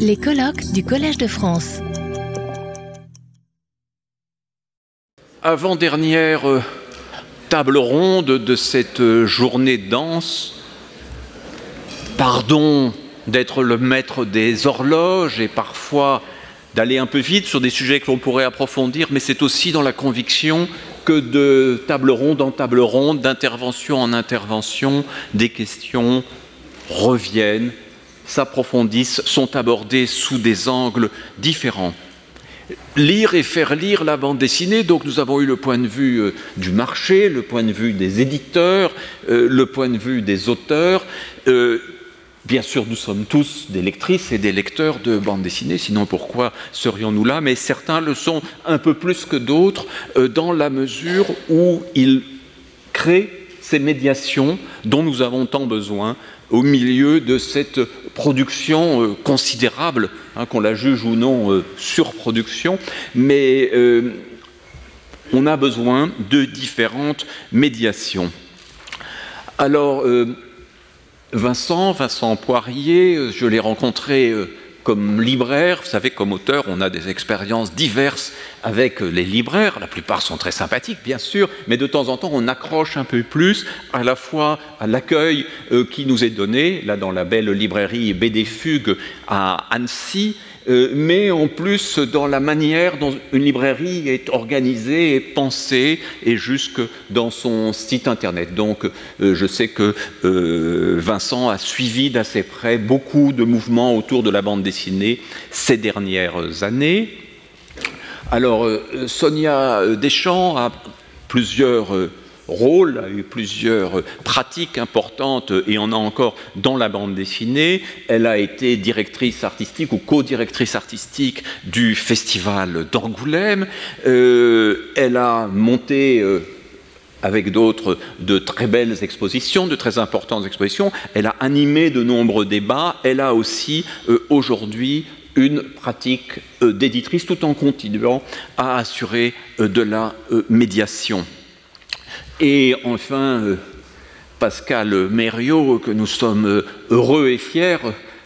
Les colloques du Collège de France. Avant-dernière euh, table ronde de cette euh, journée de danse. Pardon d'être le maître des horloges et parfois d'aller un peu vite sur des sujets que l'on pourrait approfondir, mais c'est aussi dans la conviction que de table ronde en table ronde, d'intervention en intervention, des questions reviennent, s'approfondissent, sont abordées sous des angles différents. Lire et faire lire la bande dessinée, donc nous avons eu le point de vue euh, du marché, le point de vue des éditeurs, euh, le point de vue des auteurs. Euh, bien sûr, nous sommes tous des lectrices et des lecteurs de bande dessinée, sinon pourquoi serions-nous là? Mais certains le sont un peu plus que d'autres dans la mesure où ils créent ces médiations dont nous avons tant besoin au milieu de cette production euh, considérable, hein, qu'on la juge ou non euh, surproduction, mais euh, on a besoin de différentes médiations. Alors, Vincent, Vincent Poirier, je l'ai rencontré comme libraire, vous savez, comme auteur, on a des expériences diverses avec les libraires. La plupart sont très sympathiques, bien sûr, mais de temps en temps, on accroche un peu plus à la fois à l'accueil euh, qui nous est donné, là dans la belle librairie BD Fugue à Annecy, euh, mais en plus dans la manière dont une librairie est organisée et pensée, et jusque dans son site internet. Donc euh, je sais que euh, Vincent a suivi d'assez près beaucoup de mouvements autour de la bande dessinée ces dernières années. Alors Sonia Deschamps a plusieurs rôle, a eu plusieurs pratiques importantes et en a encore dans la bande dessinée. Elle a été directrice artistique ou co-directrice artistique du festival d'Angoulême. Euh, elle a monté euh, avec d'autres de très belles expositions, de très importantes expositions. Elle a animé de nombreux débats. Elle a aussi euh, aujourd'hui une pratique d'éditrice tout en continuant à assurer de la médiation. Et enfin, euh, Pascal Mériot, que nous sommes euh, heureux et fiers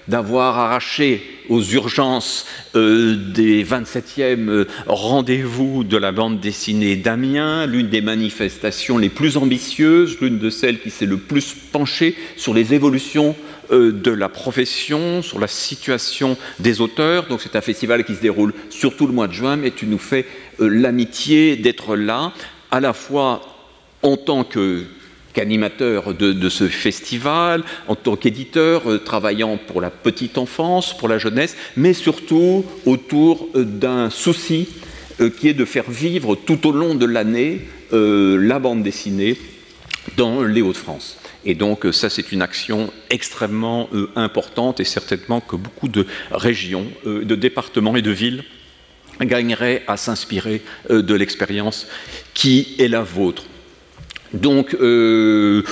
d'avoir arraché aux urgences euh, des 27e rendez-vous de la bande dessinée d'Amiens, l'une des manifestations les plus ambitieuses, l'une de celles qui s'est le plus penchée sur les évolutions de la profession, sur la situation des auteurs. Donc c'est un festival qui se déroule sur tout le mois de juin, mais tu nous fais l'amitié d'être là, à la fois en tant qu'animateur de, ce festival, en tant qu'éditeur euh, travaillant pour la petite enfance, pour la jeunesse, mais surtout autour euh, d'un souci euh, qui est de faire vivre tout au long de l'année la bande dessinée dans les Hauts-de-France. Et donc ça, c'est une action extrêmement importante et certainement que beaucoup de régions, de départements et de villes gagneraient à s'inspirer de l'expérience qui est la vôtre. Donc, euh,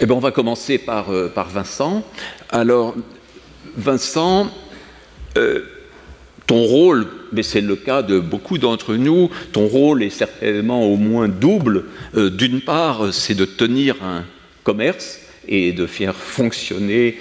eh ben, on va commencer par, euh, Vincent. Alors, Vincent, euh, ton rôle, mais c'est le cas de beaucoup d'entre nous, ton rôle est certainement au moins double. D'une part, c'est de tenir un commerce et de faire fonctionner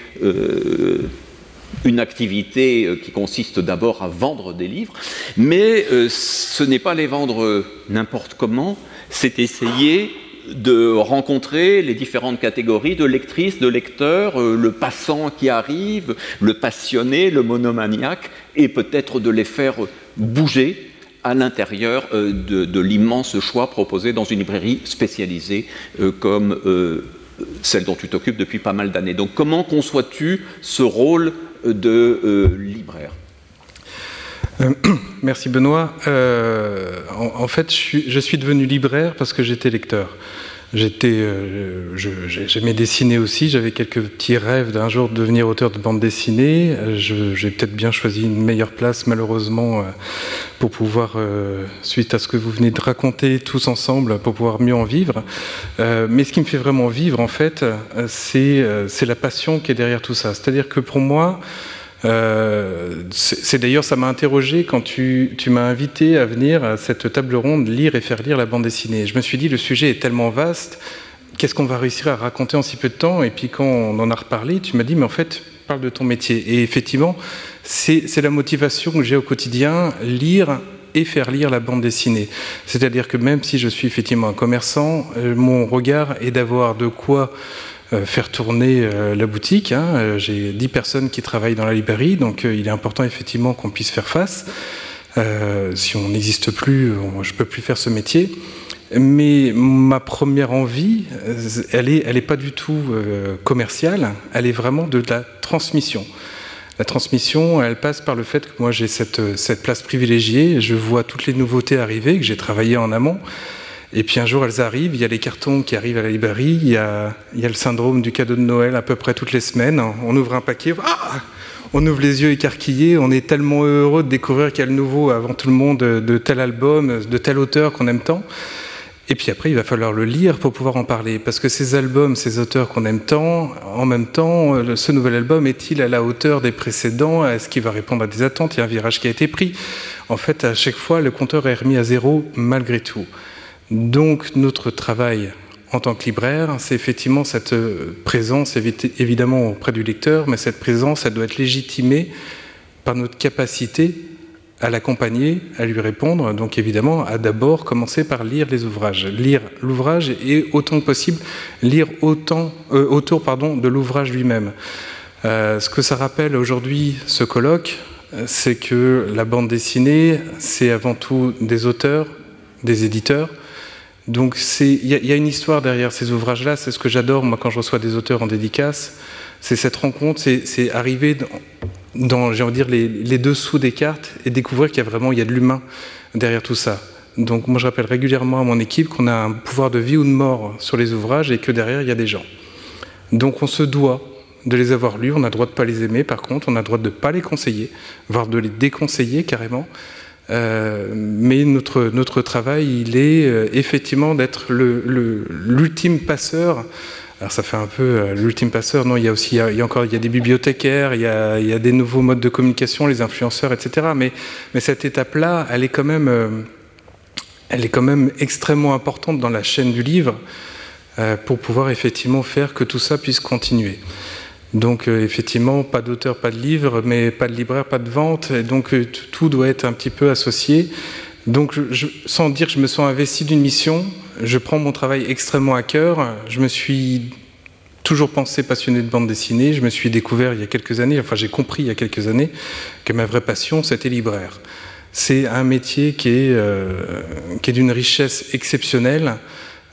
une activité qui consiste d'abord à vendre des livres, mais ce n'est pas les vendre n'importe comment, c'est essayer de rencontrer les différentes catégories de lectrices, de lecteurs, euh, le passant qui arrive, le passionné, le monomaniaque, et peut-être de les faire bouger à l'intérieur euh, de, l'immense choix proposé dans une librairie spécialisée euh, comme celle dont tu t'occupes depuis pas mal d'années. Donc comment conçois-tu ce rôle de libraire? Euh, merci Benoît. Euh, en, fait, je suis, devenu libraire parce que j'étais lecteur. J'étais, euh, j'aimais dessiner aussi. J'avais quelques petits rêves d'un jour de devenir auteur de bande dessinée. J'ai peut-être bien choisi une meilleure place, malheureusement, pour pouvoir, suite à ce que vous venez de raconter tous ensemble, pour pouvoir mieux en vivre. mais ce qui me fait vraiment vivre, en fait, c'est la passion qui est derrière tout ça. C'est-à-dire que pour moi, euh, c'est d'ailleurs, ça m'a interrogé quand tu, m'as invité à venir à cette table ronde lire et faire lire la bande dessinée. Je me suis dit, le sujet est tellement vaste, qu'est-ce qu'on va réussir à raconter en si peu de temps? Et puis quand on en a reparlé, tu m'as dit, mais en fait, parles de ton métier. Et effectivement, c'est la motivation que j'ai au quotidien, lire et faire lire la bande dessinée. C'est-à-dire que même si je suis effectivement un commerçant, euh, mon regard est d'avoir de quoi faire tourner euh, la boutique. Hein. J'ai 10 personnes qui travaillent dans la librairie, donc il est important effectivement qu'on puisse faire face. si on n'existe plus, je ne peux plus faire ce métier. Mais ma première envie, elle n'est elle est pas du tout commerciale, elle est vraiment de la transmission. La transmission, elle passe par le fait que moi j'ai cette, cette place privilégiée, je vois toutes les nouveautés arriver, que j'ai travaillé en amont. Et puis un jour, elles arrivent, il y a les cartons qui arrivent à la librairie, il y a, le syndrome du cadeau de Noël à peu près toutes les semaines. On ouvre un paquet, ah on ouvre les yeux écarquillés, on est tellement heureux de découvrir qu'il y a le nouveau avant tout le monde de tel album, de tel auteur qu'on aime tant. Et puis après, il va falloir le lire pour pouvoir en parler. Parce que ces albums, ces auteurs qu'on aime tant, en même temps, ce nouvel album est-il à la hauteur des précédents? Est-ce qu'il va répondre à des attentes? Il y a un virage qui a été pris. En fait, à chaque fois, le compteur est remis à zéro malgré tout. Donc, notre travail en tant que libraire, c'est effectivement cette euh, présence, évidemment auprès du lecteur, mais cette présence, elle doit être légitimée par notre capacité à l'accompagner, à lui répondre, donc évidemment, à d'abord commencer par lire les ouvrages. Lire l'ouvrage et autant que possible, lire autant, euh, autour pardon, de l'ouvrage lui-même. Euh, ce que ça rappelle aujourd'hui, ce colloque, c'est que la bande dessinée, c'est avant tout des auteurs, des éditeurs. Donc il y, a une histoire derrière ces ouvrages-là, c'est ce que j'adore moi quand je reçois des auteurs en dédicace, c'est cette rencontre, c'est arriver dans, j'ai envie de dire, les, les, dessous des cartes et découvrir qu'il y a vraiment il y a de l'humain derrière tout ça. Donc moi je rappelle régulièrement à mon équipe qu'on a un pouvoir de vie ou de mort sur les ouvrages et que derrière il y a des gens. Donc on se doit de les avoir lus, on a le droit de ne pas les aimer par contre, on a le droit de ne pas les conseiller, voire de les déconseiller carrément. Euh, mais notre, notre travail, il est euh, effectivement d'être l'ultime passeur alors ça fait un peu euh, l'ultime passeur. Non, il y a aussi, il y a, encore, il y a des bibliothécaires, il y a, des nouveaux modes de communication, les influenceurs, etc. Mais, mais cette étape-là, elle est quand même, elle est quand même extrêmement importante dans la chaîne du livre pour pouvoir effectivement faire que tout ça puisse continuer. Donc euh, effectivement, pas d'auteur, pas de livre, mais pas de libraire, pas de vente. Donc euh, tout doit être un petit peu associé. Donc, sans dire que je me sens investi d'une mission, je prends mon travail extrêmement à cœur. Je me suis toujours pensé passionné de bande dessinée. Je me suis découvert il y a quelques années, enfin j'ai compris il y a quelques années que ma vraie passion, c'était libraire. C'est un métier qui est, euh, est d'une richesse exceptionnelle,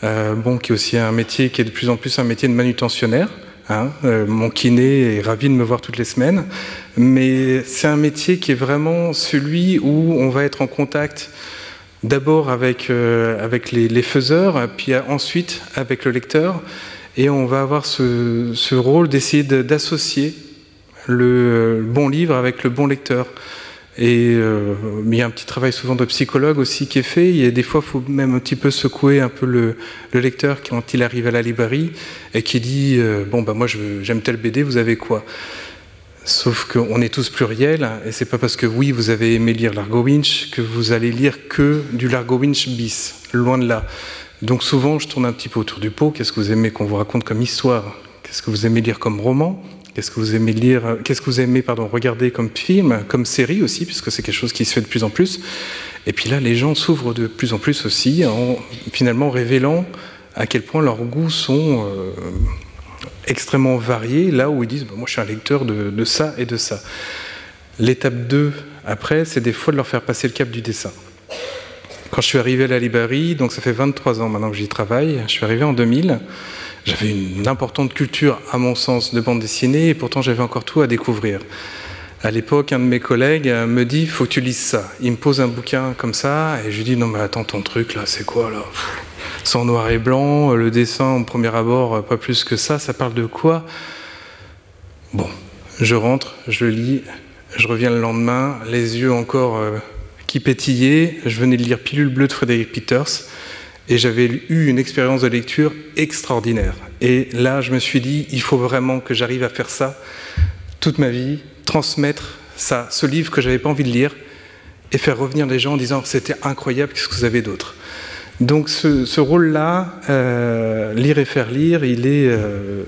bon, qui est aussi un métier qui est de plus en plus un métier de manutentionnaire. Hein. Euh, mon kiné est ravi de me voir toutes les semaines, mais c'est un métier qui est vraiment celui où on va être en contact d'abord avec, euh, les, faiseurs, puis ensuite avec le lecteur, et on va avoir ce, ce rôle d'essayer d'associer le, le, bon livre avec le bon lecteur. Et euh, il y a un petit travail souvent de psychologue aussi qui est fait. Il y a des fois, il faut même un petit peu secouer un peu le, le, lecteur quand il arrive à la librairie et qui dit euh, bon bah moi j'aime tel BD, vous avez quoi? Sauf qu'on est tous pluriels, et c'est pas parce que oui, vous avez aimé lire Largo Winch que vous allez lire que du Largo Winch bis, loin de là. Donc souvent, je tourne un petit peu autour du pot. Qu'est-ce que vous aimez qu'on vous raconte comme histoire? Qu'est-ce que vous aimez lire comme roman? Qu'est-ce que vous aimez lire Qu'est-ce que vous aimez regarder comme film, comme série aussi, puisque c'est quelque chose qui se fait de plus en plus. Et puis là, les gens s'ouvrent de plus en plus aussi, en finalement révélant à quel point leurs goûts sont euh, extrêmement variés, là où ils disent bah, Moi, je suis un lecteur de, de ça et de ça. L'étape 2, après, c'est des fois de leur faire passer le cap du dessin. Quand je suis arrivé à la librairie, donc ça fait 23 ans maintenant que j'y travaille, je suis arrivé en 2000, j'avais une importante culture, à mon sens, de bande dessinée, et pourtant j'avais encore tout à découvrir. À l'époque, un de mes collègues me dit Faut que tu lises ça. Il me pose un bouquin comme ça, et je lui dis Non, mais attends, ton truc là, c'est quoi là? C'est en noir et blanc, le dessin au premier abord, pas plus que ça, ça parle de quoi? Bon, je rentre, je lis, je reviens le lendemain, les yeux encore euh, qui pétillaient. Je venais de lire Pilule bleue de Frédéric Peters et j'avais eu une expérience de lecture extraordinaire. Et là, je me suis dit, il faut vraiment que j'arrive à faire ça toute ma vie, transmettre ça, ce livre que j'avais pas envie de lire, et faire revenir les gens en disant c'était incroyable, qu'est-ce que vous avez d'autre? Donc ce, rôle-là, euh, lire et faire lire, il est euh,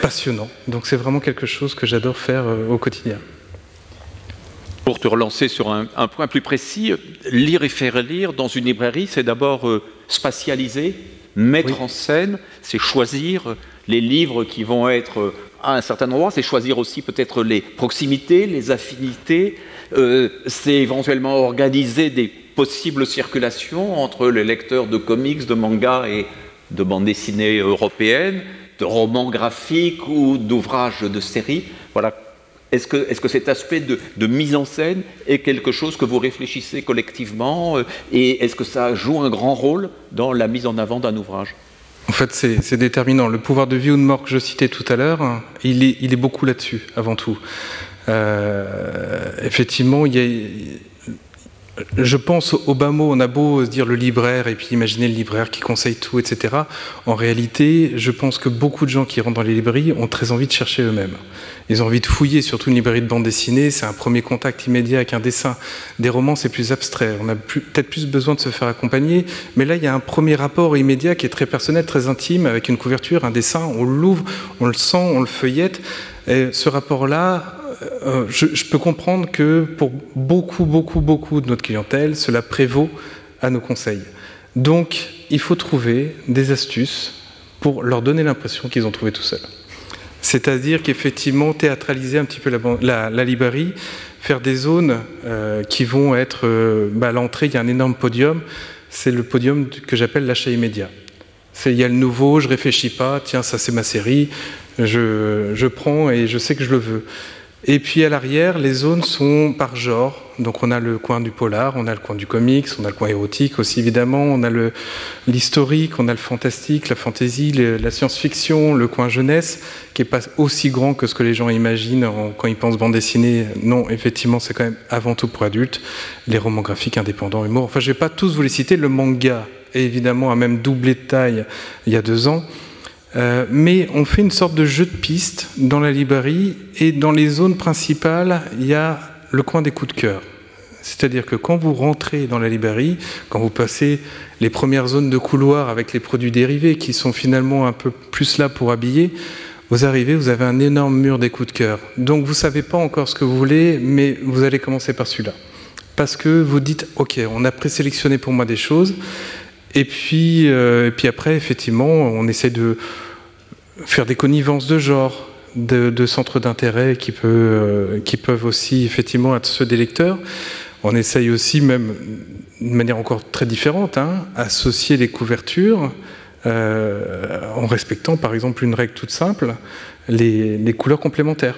passionnant. Donc c'est vraiment quelque chose que j'adore faire au quotidien. Pour te relancer sur un, point plus précis, lire et faire lire dans une librairie, c'est d'abord spatialiser, mettre en scène, c'est choisir les livres qui vont être à un certain endroit, c'est choisir aussi peut-être les proximités, les affinités, euh, c'est éventuellement organiser des possibles circulations entre les lecteurs de comics, de mangas et de bandes dessinées européennes, de romans graphiques ou d'ouvrages de séries. Voilà. Est-ce que, cet aspect de, mise en scène est quelque chose que vous réfléchissez collectivement euh, et est-ce que ça joue un grand rôle dans la mise en avant d'un ouvrage? En fait, c'est déterminant. Le pouvoir de vie ou de mort que je citais tout à l'heure, il est, il est, beaucoup là-dessus, avant tout. Euh, effectivement, il y a, je pense au bas mot, on a beau se dire le libraire et puis imaginer le libraire qui conseille tout, etc. En réalité, je pense que beaucoup de gens qui rentrent dans les librairies ont très envie de chercher eux-mêmes. Ils ont envie de fouiller, surtout une librairie de bande dessinée, c'est un premier contact immédiat avec un dessin. Des romans, c'est plus abstrait, on a peut-être plus besoin de se faire accompagner, mais là, il y a un premier rapport immédiat qui est très personnel, très intime, avec une couverture, un dessin, on l'ouvre, on le sent, on le feuillette. Et ce rapport-là, euh, je, je, peux comprendre que pour beaucoup, beaucoup, beaucoup de notre clientèle, cela prévaut à nos conseils. Donc, il faut trouver des astuces pour leur donner l'impression qu'ils ont trouvé tout seuls. C'est-à-dire qu'effectivement, théâtraliser un petit peu la, la, librairie, faire des zones euh, qui vont être... Euh, bah, à l'entrée, il y a un énorme podium. C'est le podium que j'appelle l'achat immédiat. Il y a le nouveau, je réfléchis pas, tiens, ça c'est ma série, je prends et je sais que je le veux. Et puis à l'arrière, les zones sont par genre. Donc on a le coin du polar, on a le coin du comics, on a le coin érotique aussi évidemment, on a l'historique, on a le fantastique, la fantaisie, la science-fiction, le coin jeunesse, qui n'est pas aussi grand que ce que les gens imaginent quand ils pensent bande dessinée. Non, effectivement, c'est quand même avant tout pour adultes. Les romans graphiques indépendants, humour. Enfin, je ne vais pas tous vous les citer. Le manga, évidemment, a même doublé de taille il y a deux ans. Euh, mais on fait une sorte de jeu de piste dans la librairie et dans les zones principales, il y a le coin des coups de cœur. C'est-à-dire que quand vous rentrez dans la librairie, quand vous passez les premières zones de couloir avec les produits dérivés qui sont finalement un peu plus là pour habiller, vous arrivez, vous avez un énorme mur des coups de cœur. Donc vous ne savez pas encore ce que vous voulez, mais vous allez commencer par celui-là. Parce que vous dites, OK, on a présélectionné pour moi des choses, et puis, euh, et puis après, effectivement, on essaie de faire des connivences de genre, de, centres d'intérêt qui, euh, qui peuvent aussi effectivement être ceux des lecteurs. On essaye aussi, même de manière encore très différente, hein, associer les couvertures euh, en respectant par exemple une règle toute simple, les couleurs complémentaires.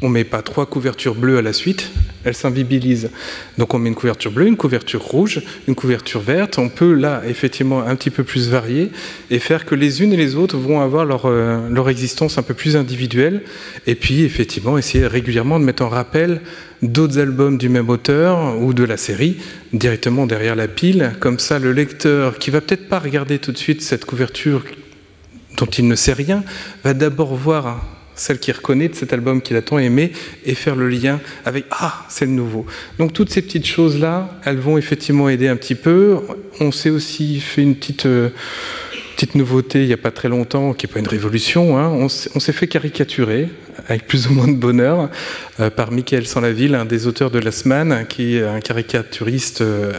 On met pas trois couvertures bleues à la suite, elles s'invibilisent. Donc on met une couverture bleue, une couverture rouge, une couverture verte. On peut là effectivement un petit peu plus varier et faire que les unes et les autres vont avoir leur, euh, leur existence un peu plus individuelle. Et puis effectivement essayer régulièrement de mettre en rappel d'autres albums du même auteur ou de la série directement derrière la pile. Comme ça le lecteur qui va peut-être pas regarder tout de suite cette couverture dont il ne sait rien, va d'abord voir celle qui reconnaît de cet album qu'il a tant aimé, et faire le lien avec Ah, c'est le nouveau. Donc toutes ces petites choses-là, elles vont effectivement aider un petit peu. On s'est aussi fait une petite, euh, petite nouveauté il n'y a pas très longtemps, qui n'est pas une révolution. Hein. On s'est fait caricaturer, avec plus ou moins de bonheur, euh, par Michael Sanlaville, un des auteurs de La Semaine, qui est un caricaturiste. Euh,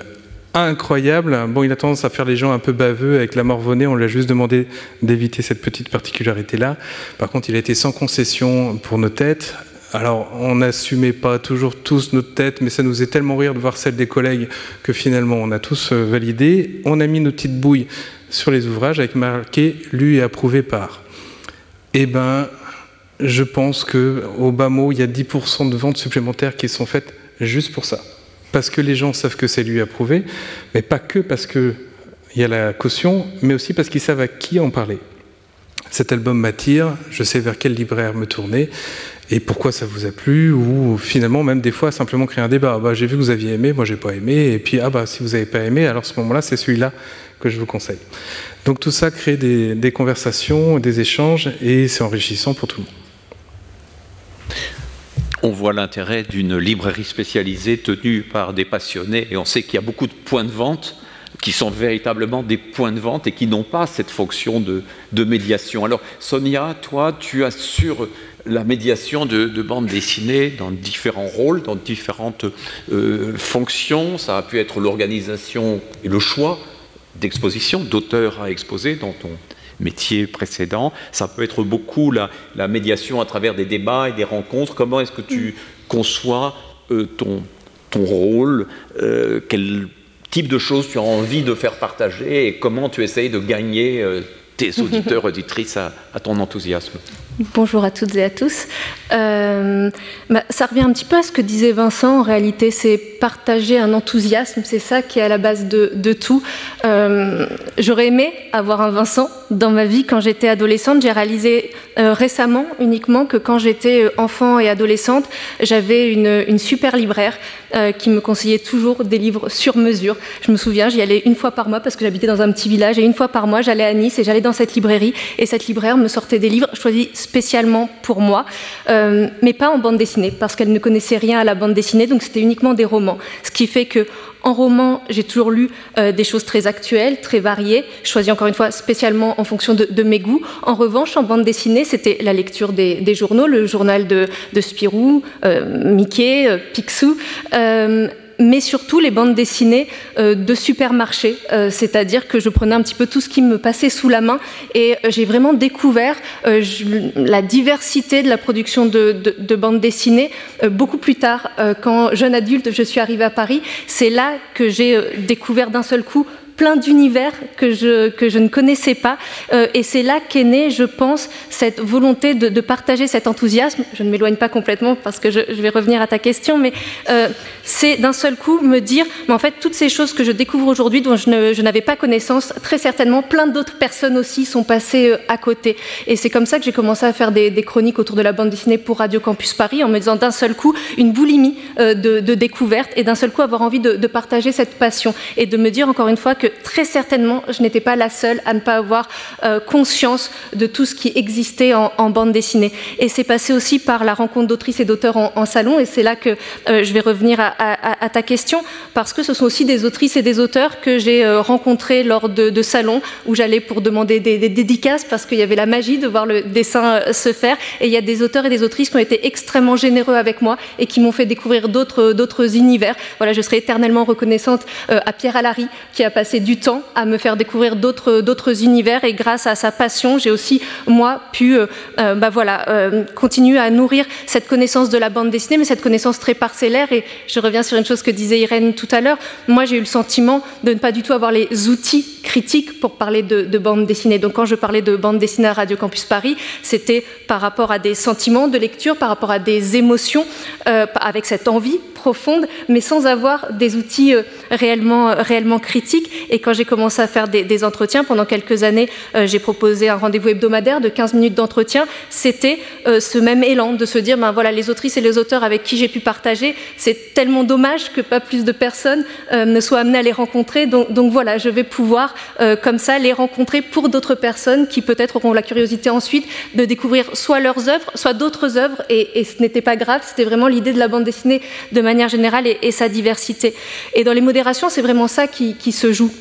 incroyable. Bon, il a tendance à faire les gens un peu baveux avec la morvonnée. On lui a juste demandé d'éviter cette petite particularité-là. Par contre, il a été sans concession pour nos têtes. Alors, on n'assumait pas toujours tous notre tête, mais ça nous est tellement rire de voir celle des collègues que finalement, on a tous euh, validé. On a mis nos petites bouilles sur les ouvrages avec marqué lu et approuvé par. Eh ben, je pense que au bas mot, il y a 10% de ventes supplémentaires qui sont faites juste pour ça parce que les gens savent que c'est lui approuvé, mais pas que parce qu'il y a la caution, mais aussi parce qu'ils savent à qui en parler. Cet album m'attire, je sais vers quel libraire me tourner et pourquoi ça vous a plu, ou finalement même des fois simplement créer un débat. Ah bah, j'ai vu que vous aviez aimé, moi j'ai pas aimé, et puis ah bah si vous n'avez pas aimé, alors ce moment-là c'est celui-là que je vous conseille. Donc tout ça crée des conversations, des échanges, et c'est enrichissant pour tout le monde on voit l'intérêt d'une librairie spécialisée tenue par des passionnés et on sait qu'il y a beaucoup de points de vente qui sont véritablement des points de vente et qui n'ont pas cette fonction de, médiation. Alors Sonia, toi, tu assures la médiation de, de bande dessinée dans différents rôles, dans différentes euh, fonctions. Ça a pu être l'organisation et le choix d'exposition, d'auteurs à exposer dans ton métier précédent. Ça peut être beaucoup la, médiation à travers des débats et des rencontres. Comment est-ce que tu conçois euh, ton, ton rôle euh, Quel type de choses tu as envie de faire partager et comment tu essayes de gagner euh, tes auditeurs, auditrices à, ton enthousiasme? Bonjour à toutes et à tous. Euh, bah, ça revient un petit peu à ce que disait Vincent. En réalité, c'est partager un enthousiasme. C'est ça qui est à la base de, tout. Euh, j'aurais aimé avoir un Vincent dans ma vie quand j'étais adolescente. J'ai réalisé récemment uniquement que quand j'étais enfant et adolescente, j'avais une, une, super libraire qui me conseillait toujours des livres sur mesure. Je me souviens, j'y allais une fois par mois parce que j'habitais dans un petit village et une fois par mois, j'allais à Nice et j'allais dans cette librairie et cette libraire me sortait des livres choisis spécialement pour moi, euh, mais pas en bande dessinée parce qu'elle ne connaissait rien à la bande dessinée, donc c'était uniquement des romans. Ce qui fait que en roman, j'ai toujours lu euh, des choses très actuelles, très variées, choisies encore une fois spécialement en fonction de, mes goûts. En revanche, en bande dessinée, c'était la lecture des, journaux, le journal de, Spirou, euh, Mickey, Picsou mais surtout les bandes dessinées euh, de supermarché, euh, c'est-à-dire que je prenais un petit peu tout ce qui me passait sous la main et euh, j'ai vraiment découvert la diversité de la production de, de bandes dessinées beaucoup plus tard, quand jeune adulte, je suis arrivée à Paris. C'est là que j'ai découvert d'un seul coup plein d'univers que je, que je ne connaissais pas. Euh, et c'est là qu'est née, je pense, cette volonté de, partager cet enthousiasme. Je ne m'éloigne pas complètement parce que je, vais revenir à ta question, mais euh, c'est d'un seul coup me dire, mais en fait, toutes ces choses que je découvre aujourd'hui, dont je, n'avais pas connaissance, très certainement, plein d'autres personnes aussi sont passées euh, à côté. Et c'est comme ça que j'ai commencé à faire des, chroniques autour de la bande dessinée pour Radio Campus Paris, en me disant d'un seul coup une boulimie de, découverte et d'un seul coup avoir envie de, de partager cette passion et de me dire encore une fois que très certainement, je n'étais pas la seule à ne pas avoir euh, conscience de tout ce qui existait en, bande dessinée. Et c'est passé aussi par la rencontre d'autrices et d'auteurs en, salon, et c'est là que euh, je vais revenir à, ta question, parce que ce sont aussi des autrices et des auteurs que j'ai euh, rencontrés lors de, salons où j'allais pour demander des, dédicaces, parce qu'il y avait la magie de voir le dessin se faire, et il y a des auteurs et des autrices qui ont été extrêmement généreux avec moi et qui m'ont fait découvrir d'autres univers. Voilà, je serai éternellement reconnaissante à Pierre Allary, qui a passé du temps à me faire découvrir d'autres univers et grâce à sa passion, j'ai aussi, moi, pu euh, euh, bah voilà, euh, continuer à nourrir cette connaissance de la bande dessinée, mais cette connaissance très parcellaire. Et je reviens sur une chose que disait Irène tout à l'heure. Moi, j'ai eu le sentiment de ne pas du tout avoir les outils critiques pour parler de, de bande dessinée. Donc, quand je parlais de bande dessinée à Radio Campus Paris, c'était par rapport à des sentiments de lecture, par rapport à des émotions, avec cette envie profonde, mais sans avoir des outils réellement critiques. Et quand j'ai commencé à faire des, entretiens, pendant quelques années, euh, j'ai proposé un rendez-vous hebdomadaire de 15 minutes d'entretien. C'était ce même élan de se dire, ben voilà, les autrices et les auteurs avec qui j'ai pu partager, c'est tellement dommage que pas plus de personnes ne soient amenées à les rencontrer. Donc, voilà, je vais pouvoir comme ça les rencontrer pour d'autres personnes qui peut-être auront la curiosité ensuite de découvrir soit leurs œuvres, soit d'autres œuvres. Et ce n'était pas grave, c'était vraiment l'idée de la bande dessinée de manière générale et, sa diversité. Et dans les modérations, c'est vraiment ça qui se joue.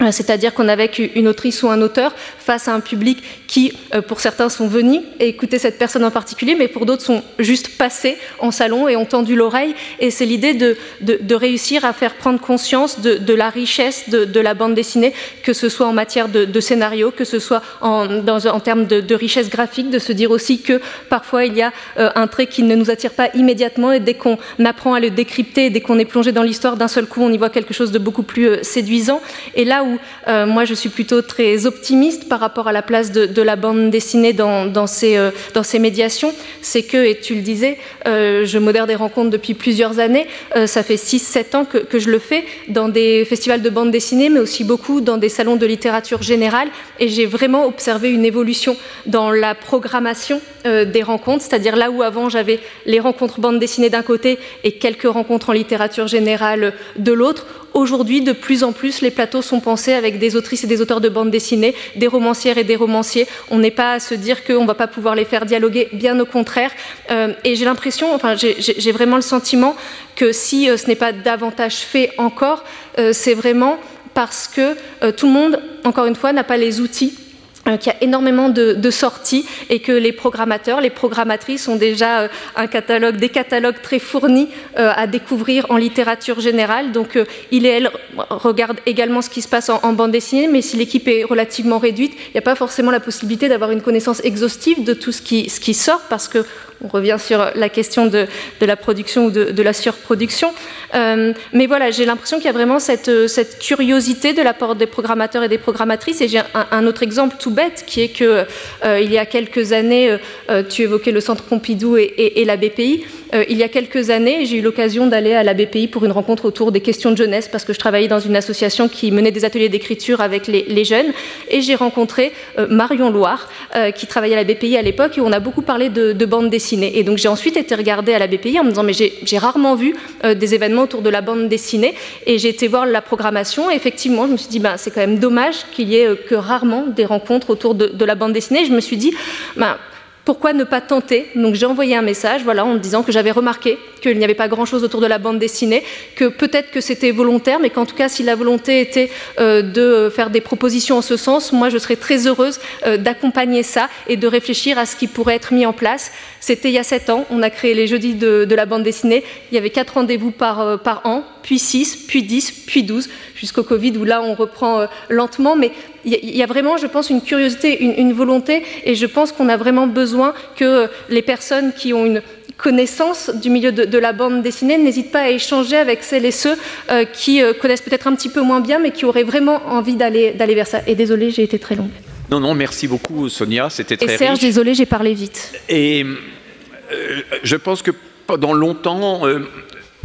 Euh, c'est-à-dire qu'on avait une autrice ou un auteur face à un public qui, euh, pour certains, sont venus et écouter cette personne en particulier, mais pour d'autres sont juste passés en salon et ont tendu l'oreille. Et c'est l'idée de, réussir à faire prendre conscience de, la richesse de, la bande dessinée, que ce soit en matière de, scénario, que ce soit en, en termes de, richesse graphique, de se dire aussi que parfois il y a euh, un trait qui ne nous attire pas immédiatement et dès qu'on apprend à le décrypter, dès qu'on est plongé dans l'histoire, d'un seul coup on y voit quelque chose de beaucoup plus séduisant. Et là où euh, moi je suis plutôt très optimiste par rapport à la place de, la bande dessinée dans, ces, euh, dans ces médiations, c'est que, et tu le disais, euh, je modère des rencontres depuis plusieurs années, ça fait 6-7 ans que, que, je le fais dans des festivals de bande dessinée, mais aussi beaucoup dans des salons de littérature générale, et j'ai vraiment observé une évolution dans la programmation des rencontres, c'est-à-dire là où avant j'avais les rencontres bande dessinée d'un côté et quelques rencontres en littérature générale de l'autre, aujourd'hui de plus en plus les plateaux sont pensés avec des autrices et des auteurs de bande dessinée, des romancières et des romanciers. On n'est pas à se dire qu'on ne va pas pouvoir les faire dialoguer, bien au contraire. Euh, et j'ai l'impression, enfin j'ai vraiment le sentiment que si euh, ce n'est pas davantage fait encore, euh, c'est vraiment parce que tout le monde, encore une fois, n'a pas les outils qu'il y a énormément de, sorties et que les programmateurs, les programmatrices ont déjà euh, un catalogue, des catalogues très fournis euh, à découvrir en littérature générale. Donc il et elle regardent également ce qui se passe en, bande dessinée, mais si l'équipe est relativement réduite, il n'y a pas forcément la possibilité d'avoir une connaissance exhaustive de tout ce qui, ce qui sort parce que on revient sur la question de, la production ou de, la surproduction. Euh, mais voilà, j'ai l'impression qu'il y a vraiment cette, curiosité de la part des programmateurs et des programmatrices. Et j'ai un, autre exemple tout bête qui est que euh, il y a quelques années, euh, tu évoquais le Centre Pompidou et la BPI. Euh, il y a quelques années, j'ai eu l'occasion d'aller à la BPI pour une rencontre autour des questions de jeunesse parce que je travaillais dans une association qui menait des ateliers d'écriture avec les, jeunes et j'ai rencontré euh, Marion Loire euh, qui travaillait à la BPI à l'époque et on a beaucoup parlé de, bande dessinée. Et donc j'ai ensuite été regarder à la BPI en me disant mais j'ai rarement vu des événements autour de la bande dessinée et j'ai été voir la programmation et effectivement je me suis dit ben, c'est quand même dommage qu'il y ait que rarement des rencontres autour de, la bande dessinée. je me suis dit ben, pourquoi ne pas tenter? Donc j'ai envoyé un message voilà, en disant que j'avais remarqué qu'il n'y avait pas grand-chose autour de la bande dessinée, que peut-être que c'était volontaire, mais qu'en tout cas, si la volonté était euh, de faire des propositions en ce sens, moi, je serais très heureuse euh, d'accompagner ça et de réfléchir à ce qui pourrait être mis en place. C'était il y a sept ans, on a créé les jeudis de, la bande dessinée. Il y avait quatre rendez-vous par, euh, par an, puis six, puis dix, puis douze, jusqu'au Covid, où là, on reprend lentement. Mais il y a vraiment, je pense, une curiosité, une, volonté, et je pense qu'on a vraiment besoin que les personnes qui ont une connaissance du milieu de, la bande dessinée n'hésitent pas à échanger avec celles et ceux euh, qui euh, connaissent peut-être un petit peu moins bien, mais qui auraient vraiment envie d'aller vers ça. Et désolé, j'ai été très longue. Non, non, merci beaucoup Sonia, c'était très Et Serge, désolé, j'ai parlé vite. Et euh, je pense que pendant longtemps,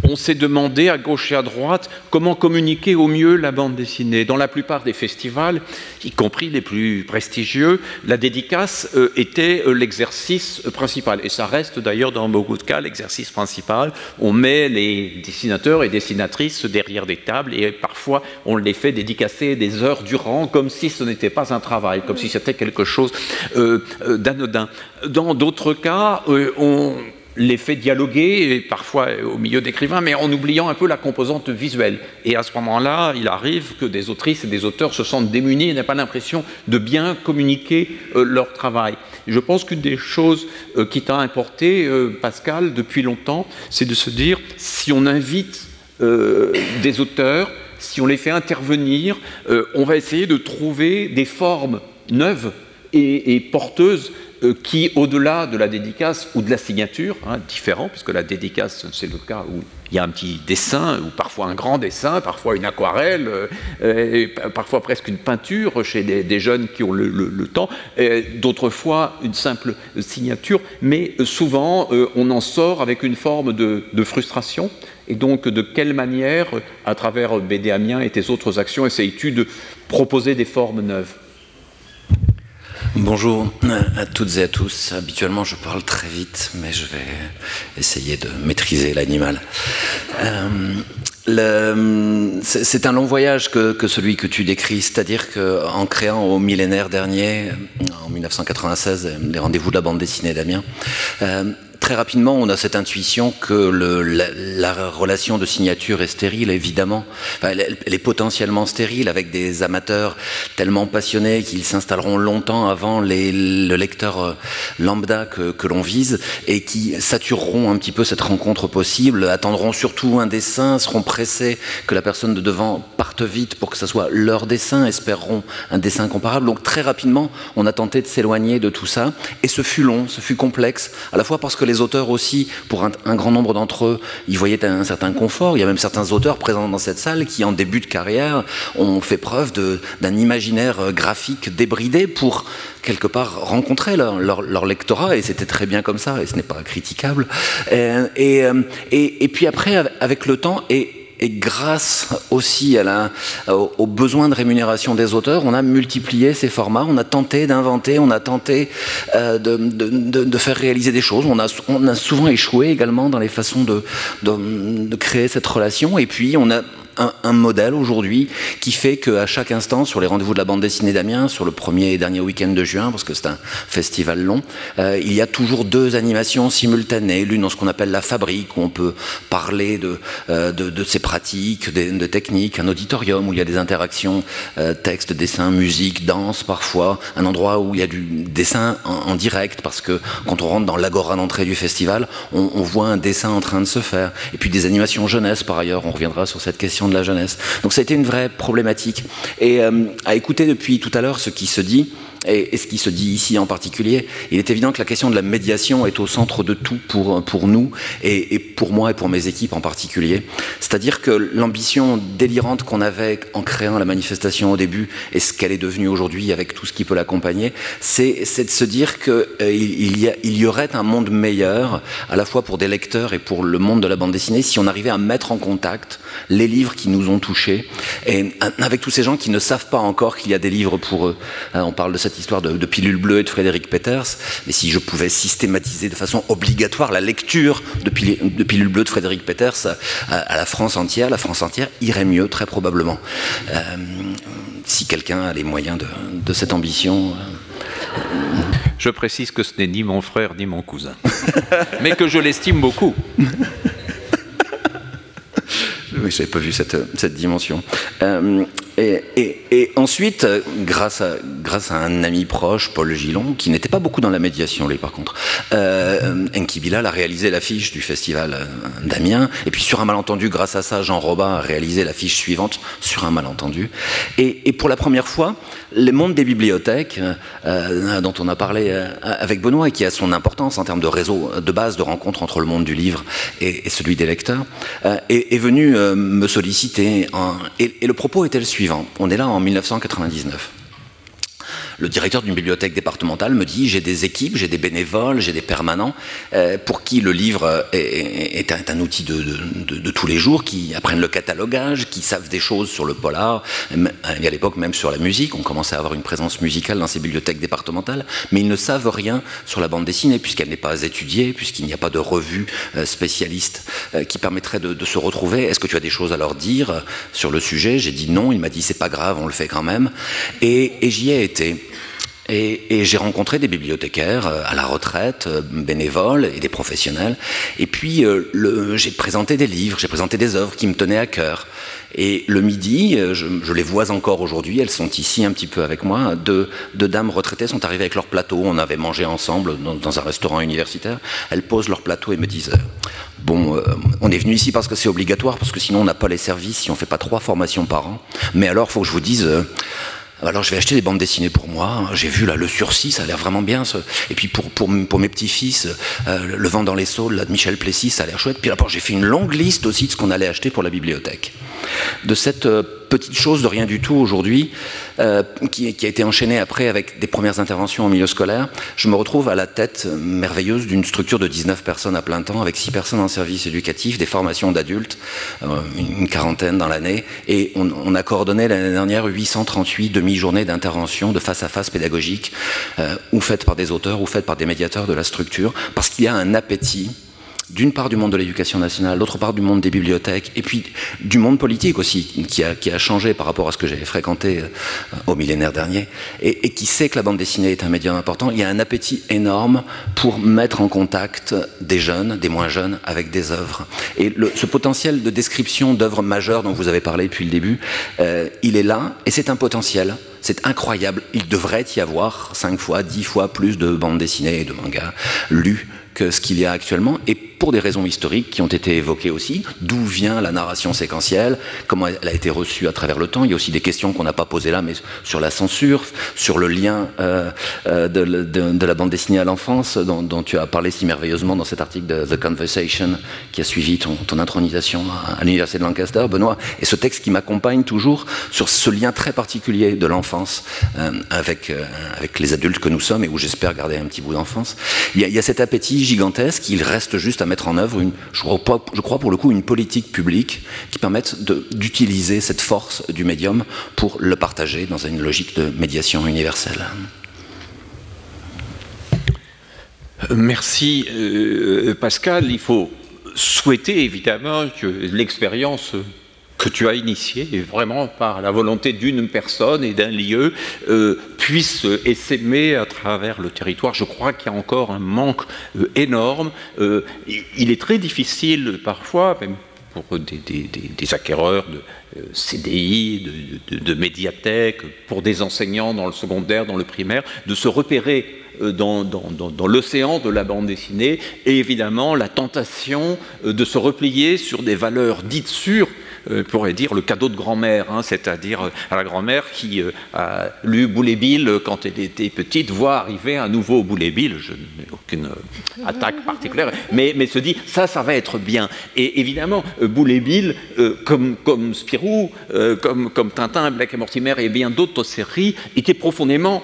on s'est demandé à gauche et à droite comment communiquer au mieux la bande dessinée. Dans la plupart des festivals, y compris les plus prestigieux, la dédicace euh, était euh, l'exercice principal. Et ça reste d'ailleurs dans beaucoup de cas l'exercice principal. On met les dessinateurs et dessinatrices derrière des tables et parfois on les fait dédicacer des heures durant comme si ce n'était pas un travail, comme si c'était quelque chose euh, d'anodin. Dans d'autres cas, on les fait dialoguer, et parfois au milieu d'écrivains, mais en oubliant un peu la composante visuelle. Et à ce moment-là, il arrive que des autrices et des auteurs se sentent démunis et n'aient pas l'impression de bien communiquer euh, leur travail. je pense qu'une des choses euh, qui t'a importé, euh, Pascal, depuis longtemps, c'est de se dire, si on invite des auteurs, si on les fait intervenir, on va essayer de trouver des formes neuves et porteuses euh, qui, au-delà de la dédicace ou de la signature, hein, différent, puisque la dédicace, c'est le cas où il y a un petit dessin, ou parfois un grand dessin, parfois une aquarelle, euh, et parfois presque une peinture chez des, jeunes qui ont le, temps, d'autres fois une simple signature, mais souvent euh, on en sort avec une forme de, de, frustration. Et donc, de quelle manière, à travers BD Amiens et tes autres actions, essayes-tu de proposer des formes neuves? Bonjour à toutes et à tous. Habituellement, je parle très vite, mais je vais essayer de maîtriser l'animal. Euh, c'est un long voyage que, celui que tu décris, c'est-à-dire qu'en créant au millénaire dernier, en 1996, les rendez-vous de la bande dessinée d'Amiens, euh, très rapidement, on a cette intuition que la, relation de signature est stérile, évidemment. elle, est potentiellement stérile avec des amateurs tellement passionnés qu'ils s'installeront longtemps avant les, le lecteur euh, lambda que, que l'on vise et qui satureront un petit peu cette rencontre possible, attendront surtout un dessin, seront pressés que la personne de devant parte vite pour que ce soit leur dessin, espéreront un dessin comparable. Donc très rapidement, on a tenté de s'éloigner de tout ça et ce fut long, ce fut complexe, à la fois parce que les auteurs aussi, pour un, grand nombre d'entre eux, ils voyaient un, certain confort. Il y a même certains auteurs présents dans cette salle qui, en début de carrière, ont fait preuve d'un imaginaire euh, graphique débridé pour quelque part rencontrer leur, lectorat et c'était très bien comme ça et ce n'est pas critiquable euh, et, euh, et, et, puis après avec le temps et et grâce aussi à la, aux besoins de rémunération des auteurs, on a multiplié ces formats, on a tenté d'inventer, on a tenté euh, de, faire réaliser des choses. On a, on a souvent échoué également dans les façons de, de, créer cette relation. Et puis on a un, modèle aujourd'hui qui fait qu'à chaque instant, sur les rendez-vous de la bande dessinée d'Amiens, sur le premier et dernier week-end de juin, parce que c'est un festival long, euh, il y a toujours deux animations simultanées, l'une dans ce qu'on appelle la fabrique, où on peut parler de, euh, de, de, ses pratiques, de, techniques, un auditorium où il y a des interactions, euh, texte, dessin, musique, danse parfois, un endroit où il y a du dessin en, direct, parce que quand on rentre dans l'agora d'entrée du festival, on voit un dessin en train de se faire, et puis des animations jeunesse par ailleurs, on reviendra sur cette question de la jeunesse. Donc ça a été une vraie problématique. Et euh, à écouter depuis tout à l'heure ce qui se dit, et, ce qui se dit ici en particulier, il est évident que la question de la médiation est au centre de tout pour, pour nous et, pour moi et pour mes équipes en particulier. C'est-à-dire que l'ambition délirante qu'on avait en créant la manifestation au début et ce qu'elle est devenue aujourd'hui avec tout ce qui peut l'accompagner, c'est de se dire qu'il euh, il y, il y aurait un monde meilleur, à la fois pour des lecteurs et pour le monde de la bande dessinée, si on arrivait à mettre en contact les livres qui nous ont touchés et avec tous ces gens qui ne savent pas encore qu'il y a des livres pour eux. On parle de cette histoire de, de pilule bleue et de Frédéric Peters, mais si je pouvais systématiser de façon obligatoire la lecture de, pil de pilule bleue de Frédéric Peters à, à, la France entière, la France entière irait mieux très probablement. Euh, si quelqu'un a les moyens de, de cette ambition. Euh... Je précise que ce n'est ni mon frère ni mon cousin, mais que je l'estime beaucoup. Oui, j'avais pas vu cette, cette dimension. Euh, et, ensuite, grâce à, grâce à un ami proche, Paul Gillon, qui n'était pas beaucoup dans la médiation, lui, par contre, euh, Bilal a réalisé l'affiche du festival d'Amiens. Et puis, sur un malentendu, grâce à ça, Jean Robin a réalisé l'affiche suivante, sur un malentendu. Et, pour la première fois, le monde des bibliothèques, euh, dont on a parlé euh, avec Benoît, et qui a son importance en termes de réseau de base, de rencontre entre le monde du livre et, celui des lecteurs, euh, est, venu me solliciter. Et le propos était le suivant. On est là en 1999 le directeur d'une bibliothèque départementale me dit j'ai des équipes, j'ai des bénévoles, j'ai des permanents euh, pour qui le livre est, est, est un outil de, de, de, tous les jours, qui apprennent le catalogage, qui savent des choses sur le polar, et à l'époque même sur la musique. On commençait à avoir une présence musicale dans ces bibliothèques départementales, mais ils ne savent rien sur la bande dessinée puisqu'elle n'est pas étudiée, puisqu'il n'y a pas de revue euh, spécialiste euh, qui permettrait de, de se retrouver. Est-ce que tu as des choses à leur dire sur le sujet? J'ai dit non. Il m'a dit c'est pas grave, on le fait quand même. Et, et j'y ai été. Et, et j'ai rencontré des bibliothécaires euh, à la retraite, euh, bénévoles et des professionnels. Et puis euh, j'ai présenté des livres, j'ai présenté des œuvres qui me tenaient à cœur. Et le midi, je, je les vois encore aujourd'hui, elles sont ici un petit peu avec moi, deux, deux, dames retraitées sont arrivées avec leur plateau, on avait mangé ensemble dans, dans un restaurant universitaire, elles posent leur plateau et me disent, bon, euh, on est venu ici parce que c'est obligatoire, parce que sinon on n'a pas les services, si on ne fait pas trois formations par an, mais alors faut que je vous dise... Euh, alors je vais acheter des bandes dessinées pour moi. J'ai vu là le sursis, ça a l'air vraiment bien. Ce... Et puis pour, pour, pour mes petits-fils, euh, Le vent dans les saules là, de Michel Plessis, ça a l'air chouette. Puis après j'ai fait une longue liste aussi de ce qu'on allait acheter pour la bibliothèque. De cette euh, petite chose de rien du tout aujourd'hui, euh, qui, a été enchaînée après avec des premières interventions en milieu scolaire, je me retrouve à la tête merveilleuse d'une structure de 19 personnes à plein temps, avec 6 personnes en service éducatif, des formations d'adultes, euh, une quarantaine dans l'année, et on, a coordonné l'année dernière 838 demi-journées d'intervention de face à face pédagogique, euh, ou faites par des auteurs, ou faites par des médiateurs de la structure, parce qu'il y a un appétit d'une part du monde de l'éducation nationale, d'autre part du monde des bibliothèques, et puis du monde politique aussi, qui a, qui a changé par rapport à ce que j'avais fréquenté euh, au millénaire dernier, et, et, qui sait que la bande dessinée est un médium important. Il y a un appétit énorme pour mettre en contact des jeunes, des moins jeunes, avec des œuvres. Et le, ce potentiel de description d'œuvres majeures dont vous avez parlé depuis le début, euh, il est là, et c'est un potentiel. C'est incroyable. Il devrait y avoir 5 fois, 10 fois plus de bandes dessinées et de mangas lus que ce qu'il y a actuellement, et pour des raisons historiques qui ont été évoquées aussi, d'où vient la narration séquentielle, comment elle a été reçue à travers le temps. Il y a aussi des questions qu'on n'a pas posées là, mais sur la censure, sur le lien euh, euh, de, la bande dessinée à l'enfance, dont, tu as parlé si merveilleusement dans cet article de The Conversation qui a suivi ton, intronisation à, l'Université de Lancaster, Benoît, et ce texte qui m'accompagne toujours sur ce lien très particulier de l'enfance avec, euh, avec les adultes que nous sommes et où j'espère garder un petit bout d'enfance. Il, il, y a cet appétit gigantesque, il reste juste à mettre en œuvre, une, je, crois, pour le coup, une politique publique qui permette d'utiliser cette force du médium pour le partager dans une logique de médiation universelle. Merci euh, Pascal. Il faut souhaiter évidemment que l'expérience que tu as initié, et vraiment par la volonté d'une personne et d'un lieu, euh, puisse essaimer à travers le territoire. Je crois qu'il y a encore un manque euh, énorme. Euh, il est très difficile parfois, même pour des, acquéreurs de CDI, de, médiathèques, pour des enseignants dans le secondaire, dans le primaire, de se repérer dans, dans l'océan de la bande dessinée et évidemment la tentation de se replier sur des valeurs dites sûres euh, pourrait dire le cadeau de grand-mère, hein, c'est-à-dire euh, à la grand-mère qui euh, a lu Boulet Bill quand elle était petite, voit arriver un nouveau Boulet Bill, je n'ai aucune attaque particulière, mais, se dit ça, ça va être bien. Et évidemment, Boulet Bill, comme, Spirou, comme, comme Tintin, Black et Mortimer et bien d'autres séries, était profondément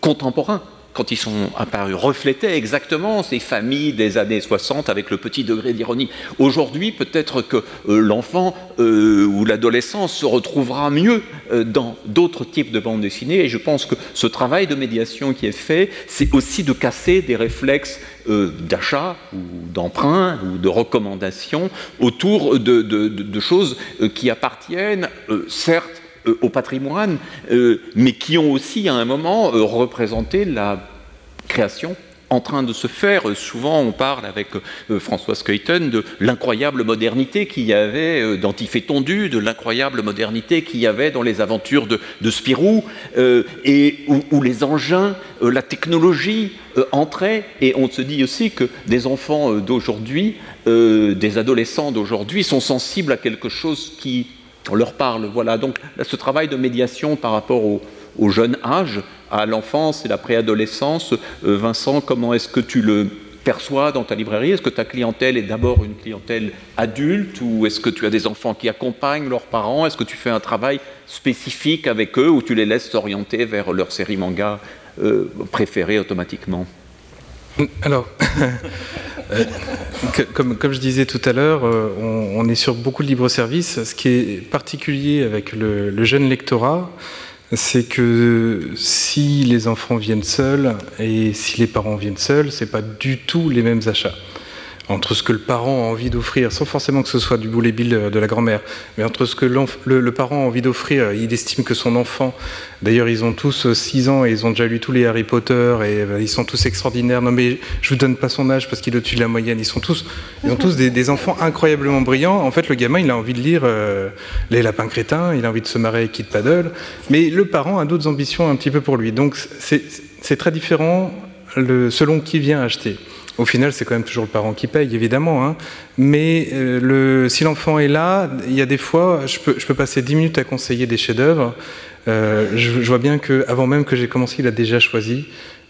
contemporain quand ils sont apparus, reflétaient exactement ces familles des années 60 avec le petit degré d'ironie. Aujourd'hui, peut-être que euh, l'enfant euh, ou l'adolescent se retrouvera mieux euh, dans d'autres types de bandes dessinées, et je pense que ce travail de médiation qui est fait, c'est aussi de casser des réflexes d'achat ou d'emprunt ou de recommandation autour de choses qui appartiennent, certes, euh, au patrimoine, euh, mais qui ont aussi à un moment euh, représenté la création en train de se faire. Souvent, on parle avec François Skeuten de l'incroyable modernité qu'il y avait dans Tiffé Tondu, de l'incroyable modernité qu'il y avait dans les aventures de, Spirou, et où, les engins, la technologie entraient. Et on se dit aussi que des enfants d'aujourd'hui, des adolescents d'aujourd'hui, sont sensibles à quelque chose qui on leur parle. Voilà, donc ce travail de médiation par rapport au, jeune âge, à l'enfance et la préadolescence, euh, Vincent, comment est-ce que tu le perçois dans ta librairie? Est-ce que ta clientèle est d'abord une clientèle adulte ou est-ce que tu as des enfants qui accompagnent leurs parents? Est-ce que tu fais un travail spécifique avec eux ou tu les laisses s'orienter vers leur série manga euh, préférée automatiquement? Alors, euh, comme, je disais tout à l'heure, euh, on, est sur beaucoup de libre-service. Ce qui est particulier avec le, jeune lectorat, c'est que si les enfants viennent seuls et si les parents viennent seuls, c'est pas du tout les mêmes achats entre ce que le parent a envie d'offrir, sans forcément que ce soit du boulet bill de la grand-mère, mais entre ce que le, parent a envie d'offrir, il estime que son enfant, d'ailleurs ils ont tous 6 ans et ils ont déjà lu tous les Harry Potter et euh, ils sont tous extraordinaires. Non mais je vous donne pas son âge parce qu'il est au-dessus de la moyenne. Ils sont tous, ont tous des, enfants incroyablement brillants. En fait, le gamin, il a envie de lire euh, Les Lapins Crétins, il a envie de se marrer avec Kid Paddle, mais le parent a d'autres ambitions un petit peu pour lui. Donc c'est très différent selon qui vient acheter. Au final, c'est quand même toujours le parent qui paye, évidemment. Hein. Mais euh, si l'enfant est là, il y a des fois, je peux, passer 10 minutes à conseiller des chefs-d'œuvre. Euh, je, vois bien qu'avant même que j'ai commencé, il a déjà choisi.